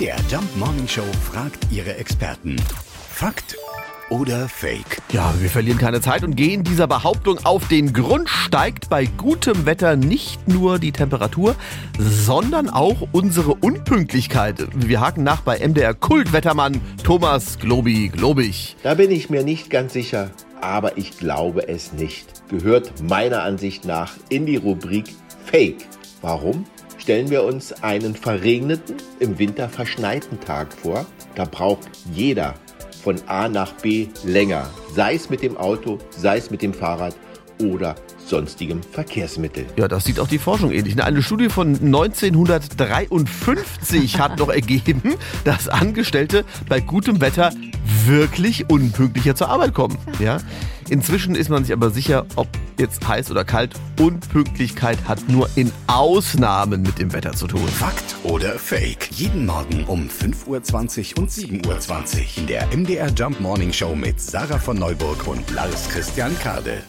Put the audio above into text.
MDR Jump Morning Show fragt ihre Experten. Fakt oder Fake? Ja, wir verlieren keine Zeit und gehen dieser Behauptung auf den Grund. Steigt bei gutem Wetter nicht nur die Temperatur, sondern auch unsere Unpünktlichkeit. Wir haken nach bei MDR Kultwettermann Thomas Globi Globig. Da bin ich mir nicht ganz sicher, aber ich glaube es nicht. Gehört meiner Ansicht nach in die Rubrik Fake. Warum? Stellen wir uns einen verregneten, im Winter verschneiten Tag vor. Da braucht jeder von A nach B länger, sei es mit dem Auto, sei es mit dem Fahrrad oder sonstigem Verkehrsmittel. Ja, das sieht auch die Forschung ähnlich. Eine Studie von 1953 hat noch ergeben, dass Angestellte bei gutem Wetter wirklich unpünktlicher zur Arbeit kommen. Ja? Inzwischen ist man sich aber sicher, ob jetzt heiß oder kalt, Unpünktlichkeit hat nur in Ausnahmen mit dem Wetter zu tun. Fakt oder Fake? Jeden Morgen um 5.20 Uhr und 7.20 Uhr in der MDR Jump Morning Show mit Sarah von Neuburg und Lars Christian Kade.